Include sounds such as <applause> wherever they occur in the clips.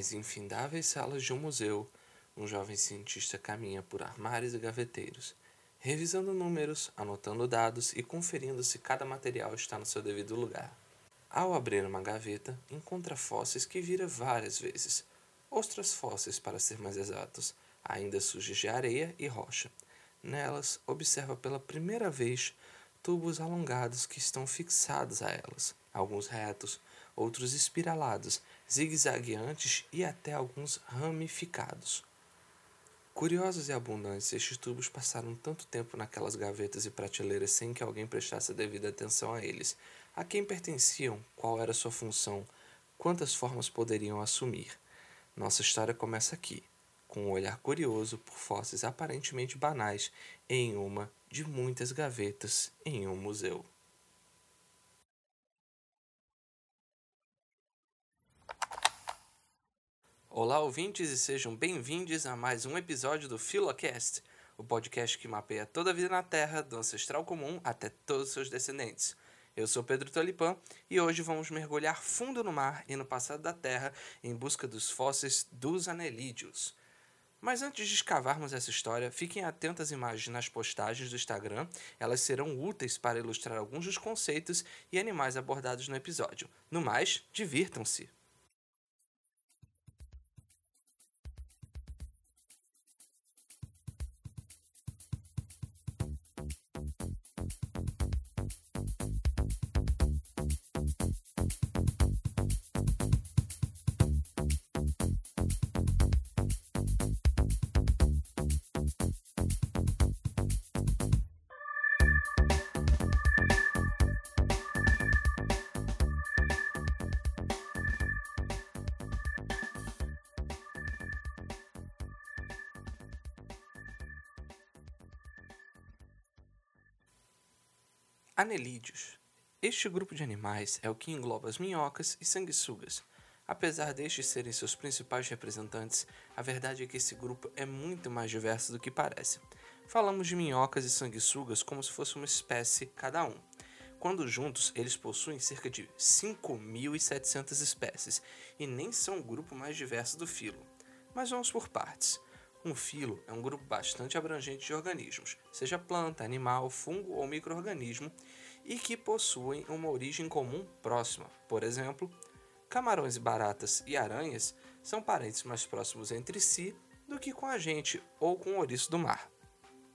Nas infindáveis salas de um museu, um jovem cientista caminha por armários e gaveteiros, revisando números, anotando dados e conferindo se cada material está no seu devido lugar. Ao abrir uma gaveta, encontra fósseis que vira várias vezes, ostras fósseis para ser mais exatos, ainda sujas de areia e rocha. Nelas, observa pela primeira vez tubos alongados que estão fixados a elas, alguns retos, outros espiralados, zigue-zagueantes e até alguns ramificados. Curiosos e abundantes, estes tubos passaram tanto tempo naquelas gavetas e prateleiras sem que alguém prestasse a devida atenção a eles. A quem pertenciam? Qual era sua função? Quantas formas poderiam assumir? Nossa história começa aqui, com um olhar curioso por fósseis aparentemente banais em uma de muitas gavetas em um museu. Olá, ouvintes, e sejam bem-vindos a mais um episódio do Philocast, o podcast que mapeia toda a vida na Terra, do ancestral comum até todos os seus descendentes. Eu sou Pedro Tolipan e hoje vamos mergulhar fundo no mar e no passado da Terra em busca dos fósseis dos anelídeos. Mas antes de escavarmos essa história, fiquem atentos às imagens nas postagens do Instagram, elas serão úteis para ilustrar alguns dos conceitos e animais abordados no episódio. No mais, divirtam-se! Anelídeos. Este grupo de animais é o que engloba as minhocas e sanguessugas. Apesar destes serem seus principais representantes, a verdade é que esse grupo é muito mais diverso do que parece. Falamos de minhocas e sanguessugas como se fosse uma espécie cada um. Quando juntos, eles possuem cerca de 5.700 espécies e nem são o grupo mais diverso do filo. Mas vamos por partes. Um filo é um grupo bastante abrangente de organismos, seja planta, animal, fungo ou microorganismo, e que possuem uma origem comum próxima. Por exemplo, camarões e baratas e aranhas são parentes mais próximos entre si do que com a gente ou com o ouriço do mar.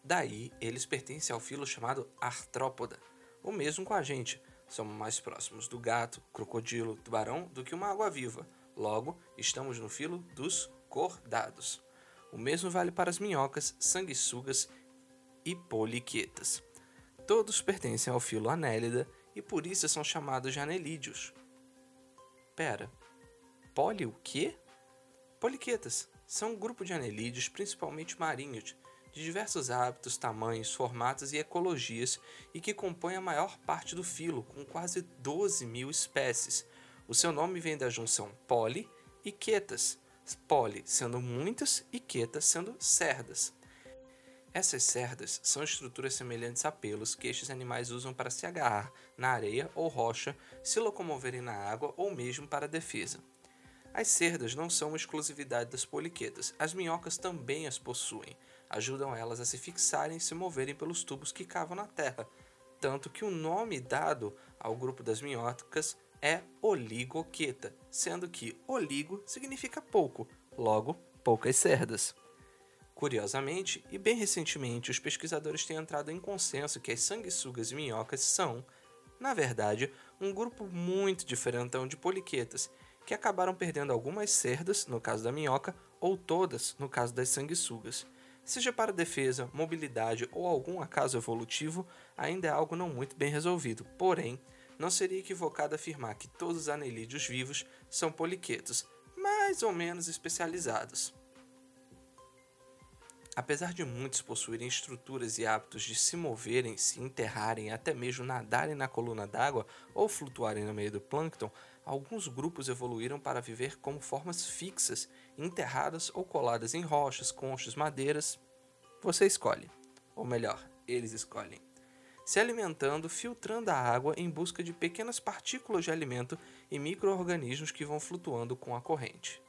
Daí, eles pertencem ao filo chamado artrópoda, o mesmo com a gente. Somos mais próximos do gato, crocodilo, tubarão do que uma água-viva. Logo, estamos no filo dos cordados. O mesmo vale para as minhocas, sanguessugas e poliquetas. Todos pertencem ao filo Anélida e por isso são chamados de anelídeos. Pera, poli o quê? Poliquetas são um grupo de anelídeos, principalmente marinhos, de diversos hábitos, tamanhos, formatos e ecologias e que compõem a maior parte do filo, com quase 12 mil espécies. O seu nome vem da junção poli e quetas, poli sendo muitas e queta sendo cerdas. Essas cerdas são estruturas semelhantes a pelos que estes animais usam para se agarrar na areia ou rocha, se locomoverem na água ou mesmo para defesa. As cerdas não são uma exclusividade das poliquetas, as minhocas também as possuem, ajudam elas a se fixarem e se moverem pelos tubos que cavam na terra, tanto que o nome dado ao grupo das minhocas é oligoqueta, sendo que oligo significa pouco, logo, poucas cerdas. Curiosamente, e bem recentemente, os pesquisadores têm entrado em consenso que as sanguessugas e minhocas são, na verdade, um grupo muito diferentão de poliquetas, que acabaram perdendo algumas cerdas, no caso da minhoca, ou todas, no caso das sanguessugas. Seja para defesa, mobilidade ou algum acaso evolutivo, ainda é algo não muito bem resolvido, porém, não seria equivocado afirmar que todos os anelídeos vivos são poliquetos, mais ou menos especializados. Apesar de muitos possuírem estruturas e hábitos de se moverem, se enterrarem, até mesmo nadarem na coluna d'água ou flutuarem no meio do plâncton, alguns grupos evoluíram para viver como formas fixas, enterradas ou coladas em rochas, conchas, madeiras. Você escolhe. Ou melhor, eles escolhem se alimentando, filtrando a água em busca de pequenas partículas de alimento e micro-organismos que vão flutuando com a corrente.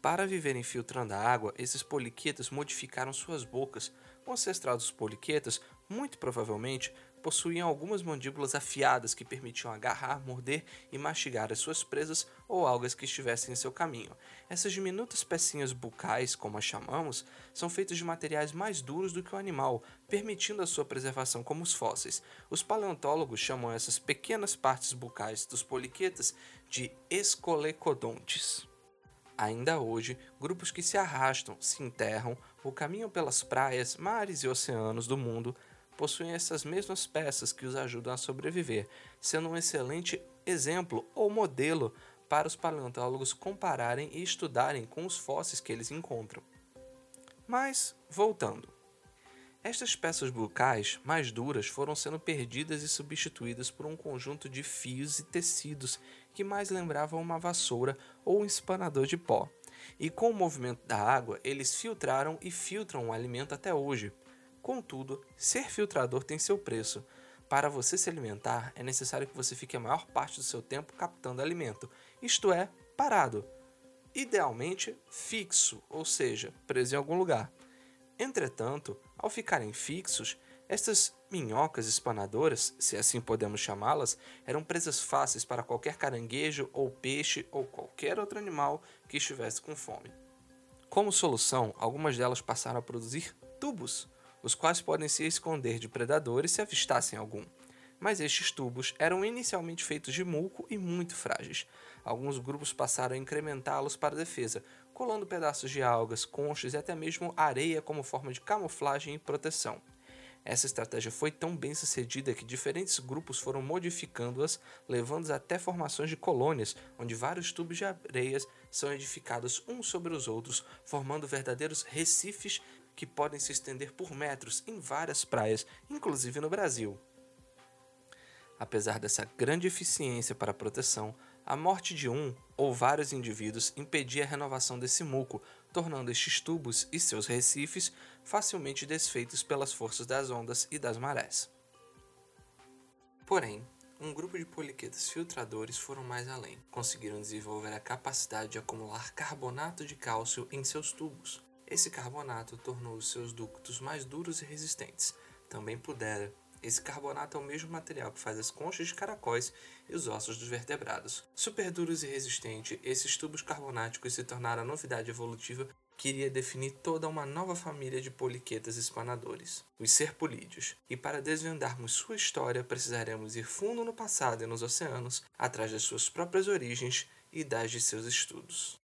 Para viverem filtrando a água, esses poliquetas modificaram suas bocas. O ancestral dos poliquetas, muito provavelmente, possuíam algumas mandíbulas afiadas que permitiam agarrar, morder e mastigar as suas presas ou algas que estivessem em seu caminho. Essas diminutas pecinhas bucais, como as chamamos, são feitas de materiais mais duros do que o animal, permitindo a sua preservação como os fósseis. Os paleontólogos chamam essas pequenas partes bucais dos poliquetas de escolecodontes. Ainda hoje, grupos que se arrastam, se enterram ou caminham pelas praias, mares e oceanos do mundo possuem essas mesmas peças que os ajudam a sobreviver, sendo um excelente exemplo ou modelo para os paleontólogos compararem e estudarem com os fósseis que eles encontram. Mas, voltando. Estas peças bucais mais duras foram sendo perdidas e substituídas por um conjunto de fios e tecidos que mais lembravam uma vassoura ou um espanador de pó. E com o movimento da água, eles filtraram e filtram o alimento até hoje, Contudo, ser filtrador tem seu preço. Para você se alimentar, é necessário que você fique a maior parte do seu tempo captando alimento, isto é, parado. Idealmente fixo, ou seja, preso em algum lugar. Entretanto, ao ficarem fixos, estas minhocas espanadoras, se assim podemos chamá-las, eram presas fáceis para qualquer caranguejo ou peixe ou qualquer outro animal que estivesse com fome. Como solução, algumas delas passaram a produzir tubos, os quais podem se esconder de predadores se avistassem algum. Mas estes tubos eram inicialmente feitos de muco e muito frágeis. Alguns grupos passaram a incrementá-los para defesa, colando pedaços de algas, conchas e até mesmo areia como forma de camuflagem e proteção. Essa estratégia foi tão bem sucedida que diferentes grupos foram modificando-as, levando-as até formações de colônias, onde vários tubos de areias são edificados uns sobre os outros, formando verdadeiros recifes que podem se estender por metros em várias praias, inclusive no Brasil. Apesar dessa grande eficiência para a proteção, a morte de um ou vários indivíduos impedia a renovação desse muco, tornando estes tubos e seus recifes facilmente desfeitos pelas forças das ondas e das marés. Porém, um grupo de poliquetas filtradores foram mais além. Conseguiram desenvolver a capacidade de acumular carbonato de cálcio em seus tubos, esse carbonato tornou os seus ductos mais duros e resistentes. Também pudera. Esse carbonato é o mesmo material que faz as conchas de caracóis e os ossos dos vertebrados. Super duros e resistentes, esses tubos carbonáticos se tornaram a novidade evolutiva que iria definir toda uma nova família de poliquetas espanadores, os serpulídeos. E para desvendarmos sua história, precisaremos ir fundo no passado e nos oceanos, atrás das suas próprias origens e das de seus estudos.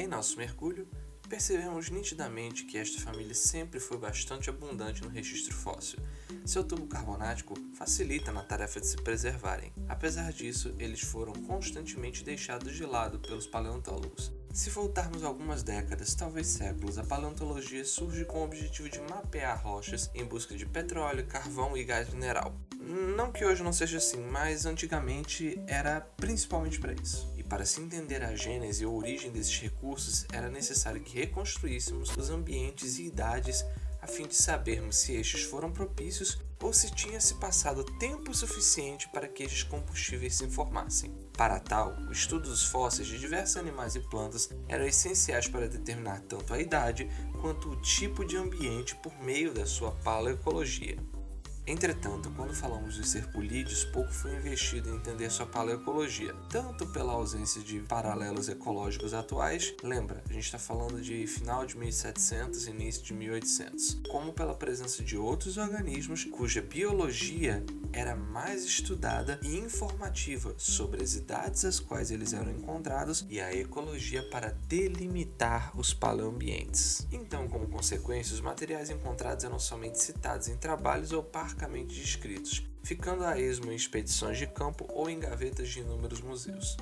Em nosso mergulho, percebemos nitidamente que esta família sempre foi bastante abundante no registro fóssil. Seu tubo carbonático facilita na tarefa de se preservarem. Apesar disso, eles foram constantemente deixados de lado pelos paleontólogos. Se voltarmos algumas décadas, talvez séculos, a paleontologia surge com o objetivo de mapear rochas em busca de petróleo, carvão e gás mineral. Não que hoje não seja assim, mas antigamente era principalmente para isso. Para se entender a gênese ou origem desses recursos, era necessário que reconstruíssemos os ambientes e idades a fim de sabermos se estes foram propícios ou se tinha se passado tempo suficiente para que estes combustíveis se formassem. Para tal, o estudo dos fósseis de diversos animais e plantas eram essenciais para determinar tanto a idade quanto o tipo de ambiente por meio da sua paleoecologia. Entretanto, quando falamos de serpulídeos, pouco foi investido em entender sua paleoecologia, tanto pela ausência de paralelos ecológicos atuais, lembra, a gente está falando de final de 1700 e início de 1800, como pela presença de outros organismos cuja biologia era mais estudada e informativa sobre as idades às quais eles eram encontrados e a ecologia para delimitar os paleoambientes. Então, como consequência, os materiais encontrados eram somente citados em trabalhos ou parcamente descritos, ficando a esmo em expedições de campo ou em gavetas de inúmeros museus.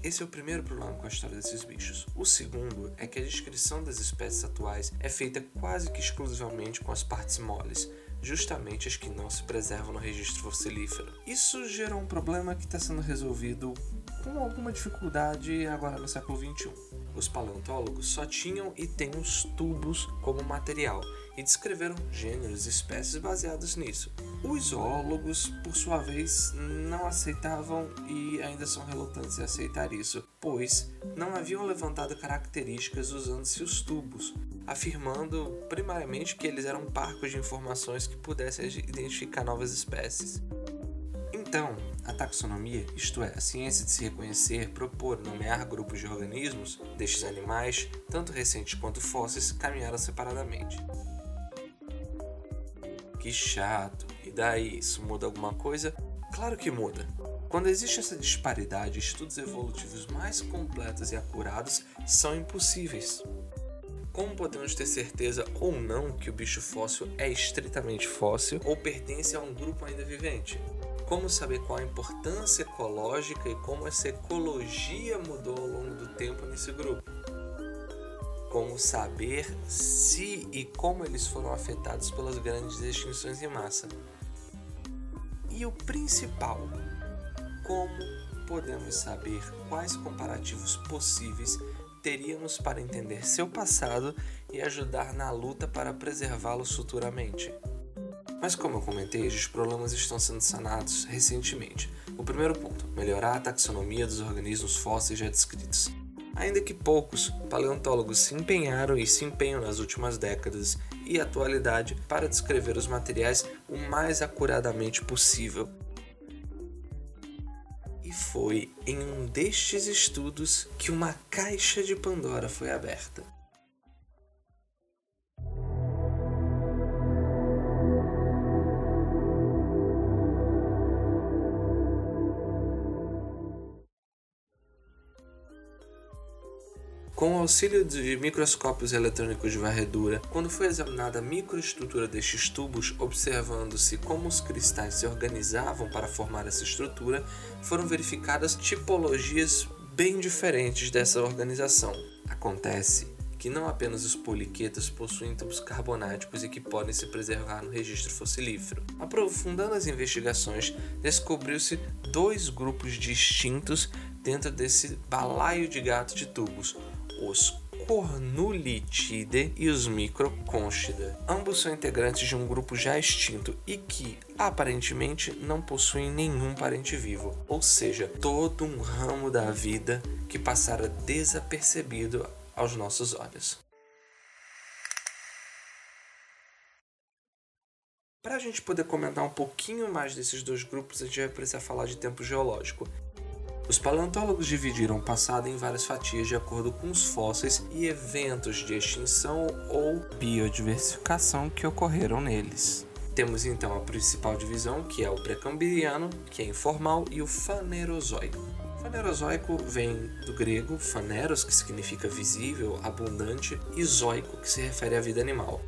Esse é o primeiro problema com a história desses bichos. O segundo é que a descrição das espécies atuais é feita quase que exclusivamente com as partes moles, justamente as que não se preservam no registro fossilífero. Isso gerou um problema que está sendo resolvido com alguma dificuldade agora no século XXI. Os paleontólogos só tinham e têm os tubos como material e descreveram gêneros e espécies baseados nisso. Os zoólogos, por sua vez, não aceitavam e ainda são relutantes em aceitar isso, pois não haviam levantado características usando-se os tubos, afirmando primariamente que eles eram parcos de informações que pudessem identificar novas espécies. Então, a taxonomia, isto é, a ciência de se reconhecer, propor, nomear grupos de organismos destes animais, tanto recentes quanto fósseis, caminharam separadamente. Que chato! E daí, isso muda alguma coisa? Claro que muda! Quando existe essa disparidade, estudos evolutivos mais completos e acurados são impossíveis. Como podemos ter certeza ou não que o bicho fóssil é estritamente fóssil ou pertence a um grupo ainda vivente? Como saber qual a importância ecológica e como essa ecologia mudou ao longo do tempo nesse grupo? Como saber se e como eles foram afetados pelas grandes extinções em massa? E o principal, como podemos saber quais comparativos possíveis teríamos para entender seu passado e ajudar na luta para preservá-los futuramente. Mas como eu comentei, os problemas estão sendo sanados recentemente. O primeiro ponto, melhorar a taxonomia dos organismos fósseis já descritos. Ainda que poucos, paleontólogos se empenharam e se empenham nas últimas décadas e atualidade para descrever os materiais o mais acuradamente possível e foi em um destes estudos que uma caixa de Pandora foi aberta. Com o auxílio de microscópios eletrônicos de varredura, quando foi examinada a microestrutura destes tubos, observando-se como os cristais se organizavam para formar essa estrutura, foram verificadas tipologias bem diferentes dessa organização. Acontece que não apenas os poliquetos possuem tubos carbonáticos e que podem se preservar no registro fossilífero. Aprofundando as investigações, descobriu-se dois grupos distintos dentro desse balaio de gato de tubos, os Cornulitidae e os Microconchida. Ambos são integrantes de um grupo já extinto e que, aparentemente, não possuem nenhum parente vivo, ou seja, todo um ramo da vida que passara desapercebido aos nossos olhos. Para a gente poder comentar um pouquinho mais desses dois grupos, a gente vai precisar falar de tempo geológico. Os paleontólogos dividiram o passado em várias fatias de acordo com os fósseis e eventos de extinção ou biodiversificação que ocorreram neles. Temos então a principal divisão, que é o pré-cambriano, que é informal, e o fanerozoico. Fanerozoico vem do grego faneros, que significa visível, abundante, e zoico, que se refere à vida animal.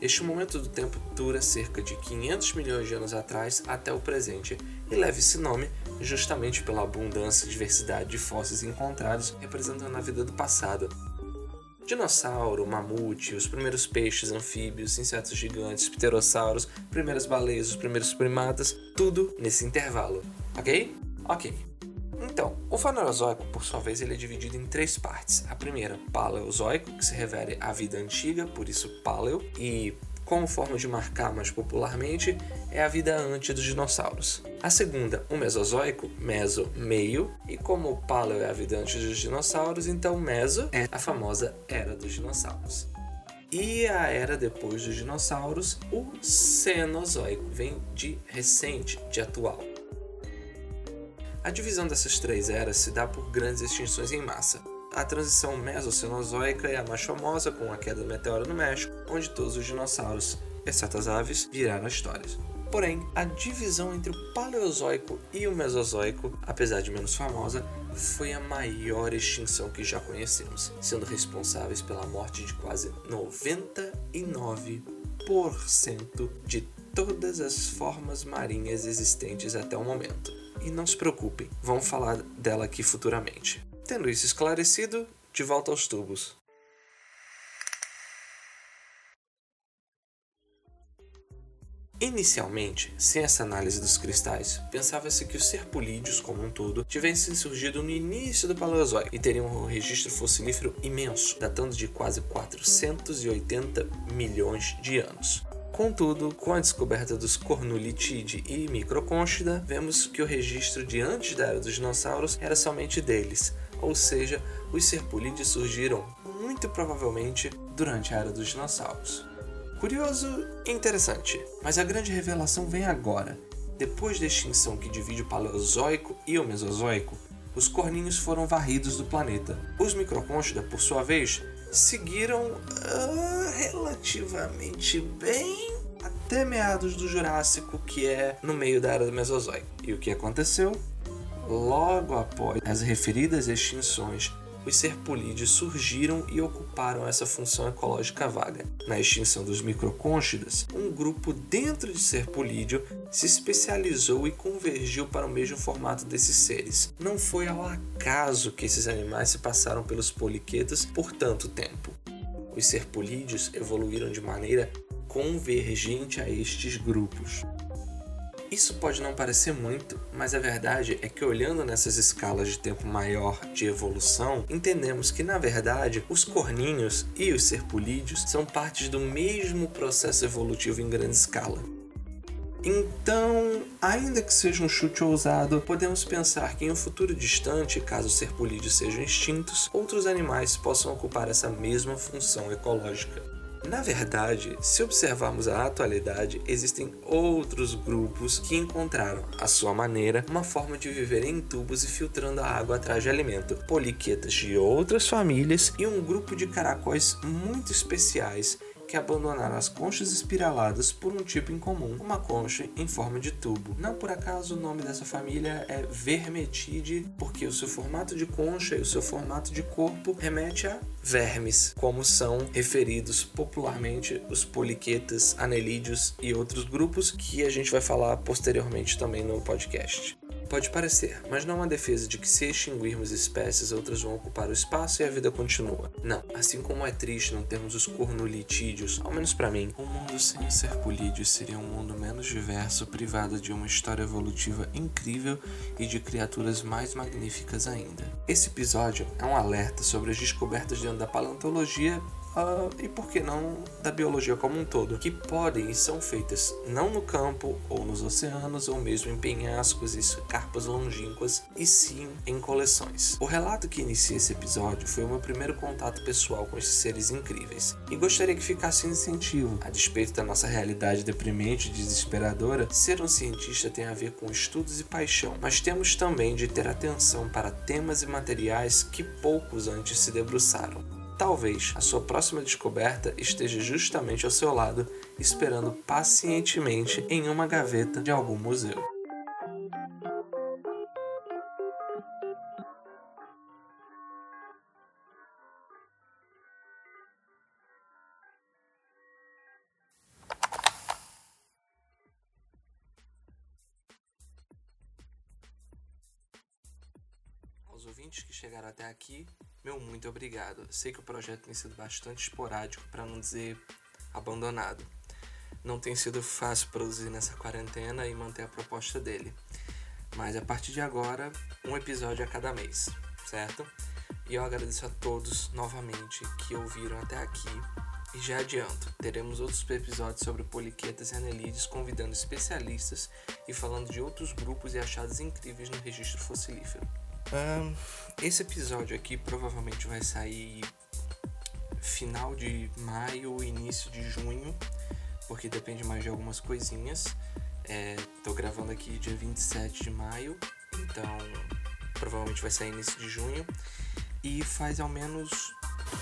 Este momento do tempo dura cerca de 500 milhões de anos atrás até o presente e leva esse nome justamente pela abundância e diversidade de fósseis encontrados representando a vida do passado. Dinossauro, mamute, os primeiros peixes, anfíbios, insetos gigantes, pterossauros, primeiras baleias, os primeiros primatas, tudo nesse intervalo, ok? Ok. Então, o Fanerozoico, por sua vez, ele é dividido em três partes. A primeira, Paleozoico, que se refere à vida antiga, por isso Paleo, e como forma de marcar mais popularmente, é a vida antes dos dinossauros. A segunda, o Mesozoico, meso, meio, e como o Paleo é a vida antes dos dinossauros, então Meso é a famosa Era dos Dinossauros. E a era depois dos dinossauros, o Cenozoico, vem de recente, de atual. A divisão dessas três eras se dá por grandes extinções em massa. A transição mesocenozoica é a mais famosa, com a queda do meteoro no México, onde todos os dinossauros, exceto as aves, viraram histórias. Porém, a divisão entre o Paleozoico e o Mesozoico, apesar de menos famosa, foi a maior extinção que já conhecemos, sendo responsáveis pela morte de quase 99% de todas as formas marinhas existentes até o momento. E não se preocupem, vamos falar dela aqui futuramente. Tendo isso esclarecido, de volta aos tubos. Inicialmente, sem essa análise dos cristais, pensava-se que os serpulídeos como um todo tivessem surgido no início do Paleozoico e teriam um registro fossilífero imenso, datando de quase 480 milhões de anos. Contudo, com a descoberta dos Cornulitide e Microconchida, vemos que o registro de antes da era dos dinossauros era somente deles, ou seja, os serpulídeos surgiram muito provavelmente durante a era dos dinossauros. Curioso e interessante, mas a grande revelação vem agora. Depois da extinção que divide o Paleozoico e o Mesozoico, os corninhos foram varridos do planeta. Os microcônchida, por sua vez, seguiram uh, relativamente bem até meados do Jurássico, que é no meio da era do Mesozoico. E o que aconteceu? Logo após as referidas extinções, os serpulídeos surgiram e ocuparam essa função ecológica vaga. Na extinção dos microcônchidas, um grupo dentro de serpulídeo se especializou e convergiu para o mesmo formato desses seres. Não foi ao acaso que esses animais se passaram pelos poliquetas por tanto tempo. Os serpulídeos evoluíram de maneira convergente a estes grupos. Isso pode não parecer muito, mas a verdade é que olhando nessas escalas de tempo maior de evolução, entendemos que na verdade os corninhos e os serpulídeos são partes do mesmo processo evolutivo em grande escala. Então, ainda que seja um chute ousado, podemos pensar que em um futuro distante, caso os serpulídeos sejam extintos, outros animais possam ocupar essa mesma função ecológica. Na verdade, se observarmos a atualidade, existem outros grupos que encontraram, à sua maneira, uma forma de viver em tubos e filtrando a água atrás de alimento, poliquetas de outras famílias e um grupo de caracóis muito especiais que abandonaram as conchas espiraladas por um tipo incomum, uma concha em forma de tubo. Não por acaso o nome dessa família é Vermetide, porque o seu formato de concha e o seu formato de corpo remete a vermes, como são referidos popularmente os poliquetas, anelídeos e outros grupos que a gente vai falar posteriormente também no podcast. Pode parecer, mas não há defesa de que se extinguirmos espécies, outras vão ocupar o espaço e a vida continua. Não, assim como é triste não termos os cornulitídeos, ao menos para mim, um mundo sem os serpulídeos seria um mundo menos diverso, privado de uma história evolutiva incrível e de criaturas mais magníficas ainda. Esse episódio é um alerta sobre as descobertas dentro da paleontologia Uh, e por que não da biologia como um todo, que podem e são feitas não no campo ou nos oceanos ou mesmo em penhascos e carpas longínquas, e sim em coleções. O relato que inicia esse episódio foi o meu primeiro contato pessoal com esses seres incríveis, e gostaria que ficasse um incentivo, a despeito da nossa realidade deprimente e desesperadora, ser um cientista tem a ver com estudos e paixão, mas temos também de ter atenção para temas e materiais que poucos antes se debruçaram. Talvez a sua próxima descoberta esteja justamente ao seu lado, esperando pacientemente em uma gaveta de algum museu. Aos ouvintes que chegaram até aqui, meu muito obrigado. Sei que o projeto tem sido bastante esporádico, para não dizer abandonado. Não tem sido fácil produzir nessa quarentena e manter a proposta dele. Mas a partir de agora, um episódio a cada mês, certo? E eu agradeço a todos novamente que ouviram até aqui. E já adianto, teremos outros episódios sobre poliquetas e anelídeos convidando especialistas e falando de outros grupos e achados incríveis no registro fossilífero. Um, esse episódio aqui provavelmente vai sair final de maio, início de junho, porque depende mais de algumas coisinhas. É, tô gravando aqui dia 27 de maio, então provavelmente vai sair início de junho. E faz ao menos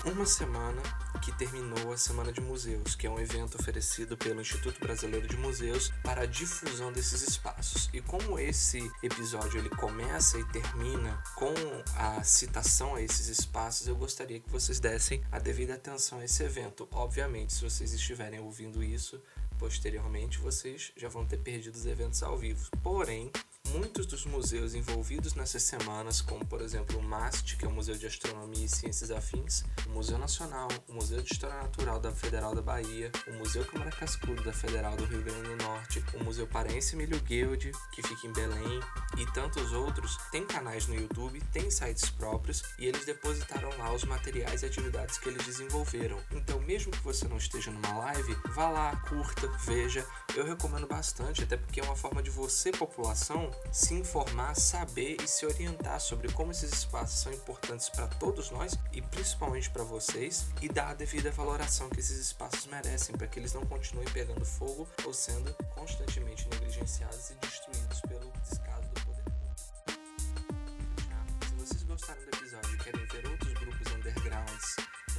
uma semana que terminou a Semana de Museus, que é um evento oferecido pelo Instituto Brasileiro de Museus para a difusão desses espaços. E como esse episódio ele começa e termina com a citação a esses espaços, eu gostaria que vocês dessem a devida atenção a esse evento. Obviamente, se vocês estiverem ouvindo isso posteriormente, vocês já vão ter perdido os eventos ao vivo. Porém, Muitos dos museus envolvidos nessas semanas, como por exemplo o MAST, que é o Museu de Astronomia e Ciências Afins, o Museu Nacional, o Museu de História Natural da Federal da Bahia, o Museu Câmara Cascudo da Federal do Rio Grande do Norte, o Museu Paraense Emílio Guild, que fica em Belém, e tantos outros, têm canais no YouTube, têm sites próprios e eles depositaram lá os materiais e atividades que eles desenvolveram. Então, mesmo que você não esteja numa live, vá lá, curta, veja. Eu recomendo bastante, até porque é uma forma de você, população, se informar, saber e se orientar sobre como esses espaços são importantes para todos nós e principalmente para vocês e dar a devida valoração que esses espaços merecem para que eles não continuem pegando fogo ou sendo constantemente negligenciados e destruídos pelo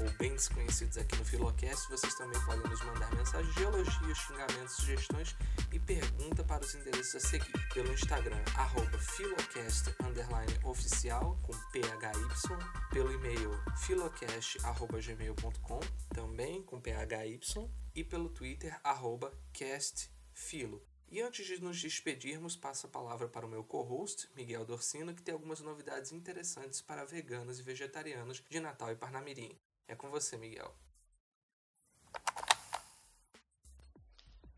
ou bem desconhecidos aqui no Filocast, vocês também podem nos mandar mensagens de elogios, xingamentos, sugestões e pergunta para os endereços a seguir pelo Instagram arroba filocast_oficial com PHY, pelo e-mail filocast@gmail.com também com PHY e pelo Twitter arroba castfilo. E antes de nos despedirmos, passo a palavra para o meu co-host, Miguel Dorcino, que tem algumas novidades interessantes para veganos e vegetarianos de Natal e Parnamirim. É com você, Miguel.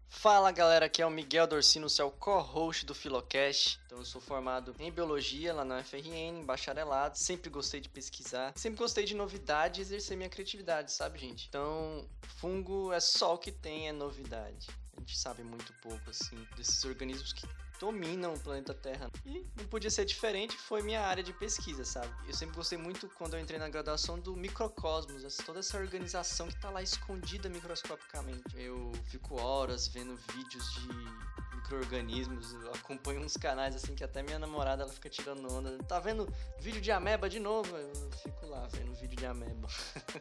Fala galera, aqui é o Miguel Dorcino, seu co-host do Filocast. Então eu sou formado em biologia lá na UFRN, bacharelado. Sempre gostei de pesquisar, sempre gostei de novidade e exercer minha criatividade, sabe, gente? Então, fungo é só o que tem, é novidade. A gente sabe muito pouco assim desses organismos que dominam o planeta Terra. E não podia ser diferente, foi minha área de pesquisa, sabe? Eu sempre gostei muito, quando eu entrei na graduação, do microcosmos, toda essa organização que tá lá escondida microscopicamente. Eu fico horas vendo vídeos de micro-organismos, acompanho uns canais assim que até minha namorada ela fica tirando onda. Tá vendo vídeo de ameba de novo? Eu fico lá vendo vídeo de ameba.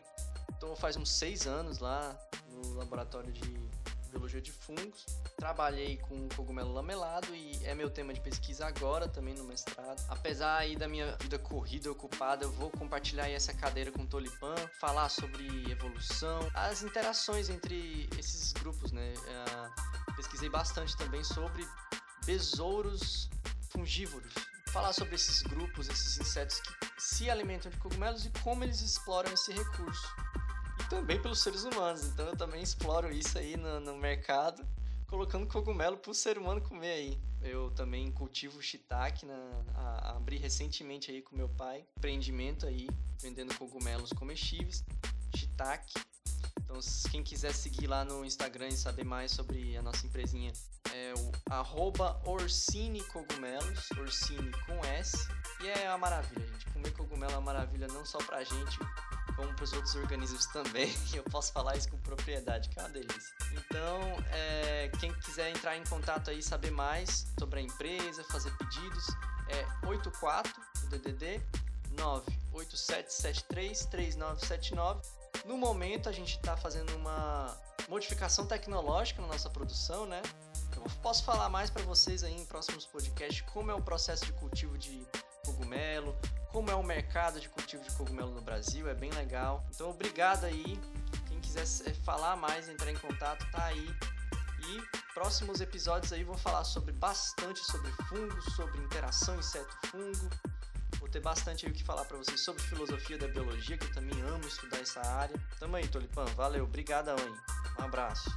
<laughs> então faz uns seis anos lá no laboratório de biologia de fungos. Trabalhei com cogumelo lamelado e é meu tema de pesquisa agora também no mestrado. Apesar aí da minha vida corrida ocupada, eu vou compartilhar essa cadeira com o Tolipan, falar sobre evolução, as interações entre esses grupos, né? Uh, pesquisei bastante também sobre besouros fungívoros. Falar sobre esses grupos, esses insetos que se alimentam de cogumelos e como eles exploram esse recurso também pelos seres humanos. Então eu também exploro isso aí no, no mercado, colocando cogumelo para o ser humano comer aí. Eu também cultivo shiitake, na, a, abri recentemente aí com meu pai, empreendimento aí, vendendo cogumelos comestíveis, shiitake. Então quem quiser seguir lá no Instagram e saber mais sobre a nossa empresinha, é o arroba Orsini Cogumelos, Orsini com S. E é uma maravilha, gente. Comer cogumelo é uma maravilha não só pra gente, como para os outros organismos também. <laughs> Eu posso falar isso com propriedade, que é uma delícia. Então, é, quem quiser entrar em contato aí, saber mais sobre a empresa, fazer pedidos, é 84 DDD 987733979. No momento, a gente está fazendo uma modificação tecnológica na nossa produção, né? Eu posso falar mais para vocês aí em próximos podcasts como é o processo de cultivo de cogumelo, como é o mercado de cultivo de cogumelo no Brasil, é bem legal. Então, obrigado aí. Quem quiser falar mais, entrar em contato, tá aí. E próximos episódios aí vou falar sobre bastante sobre fungos, sobre interação inseto-fungo. Vou ter bastante aí o que falar para vocês sobre filosofia da biologia, que eu também amo estudar essa área. Tamo aí, Tolipan. Valeu, obrigado, Anne. Um abraço.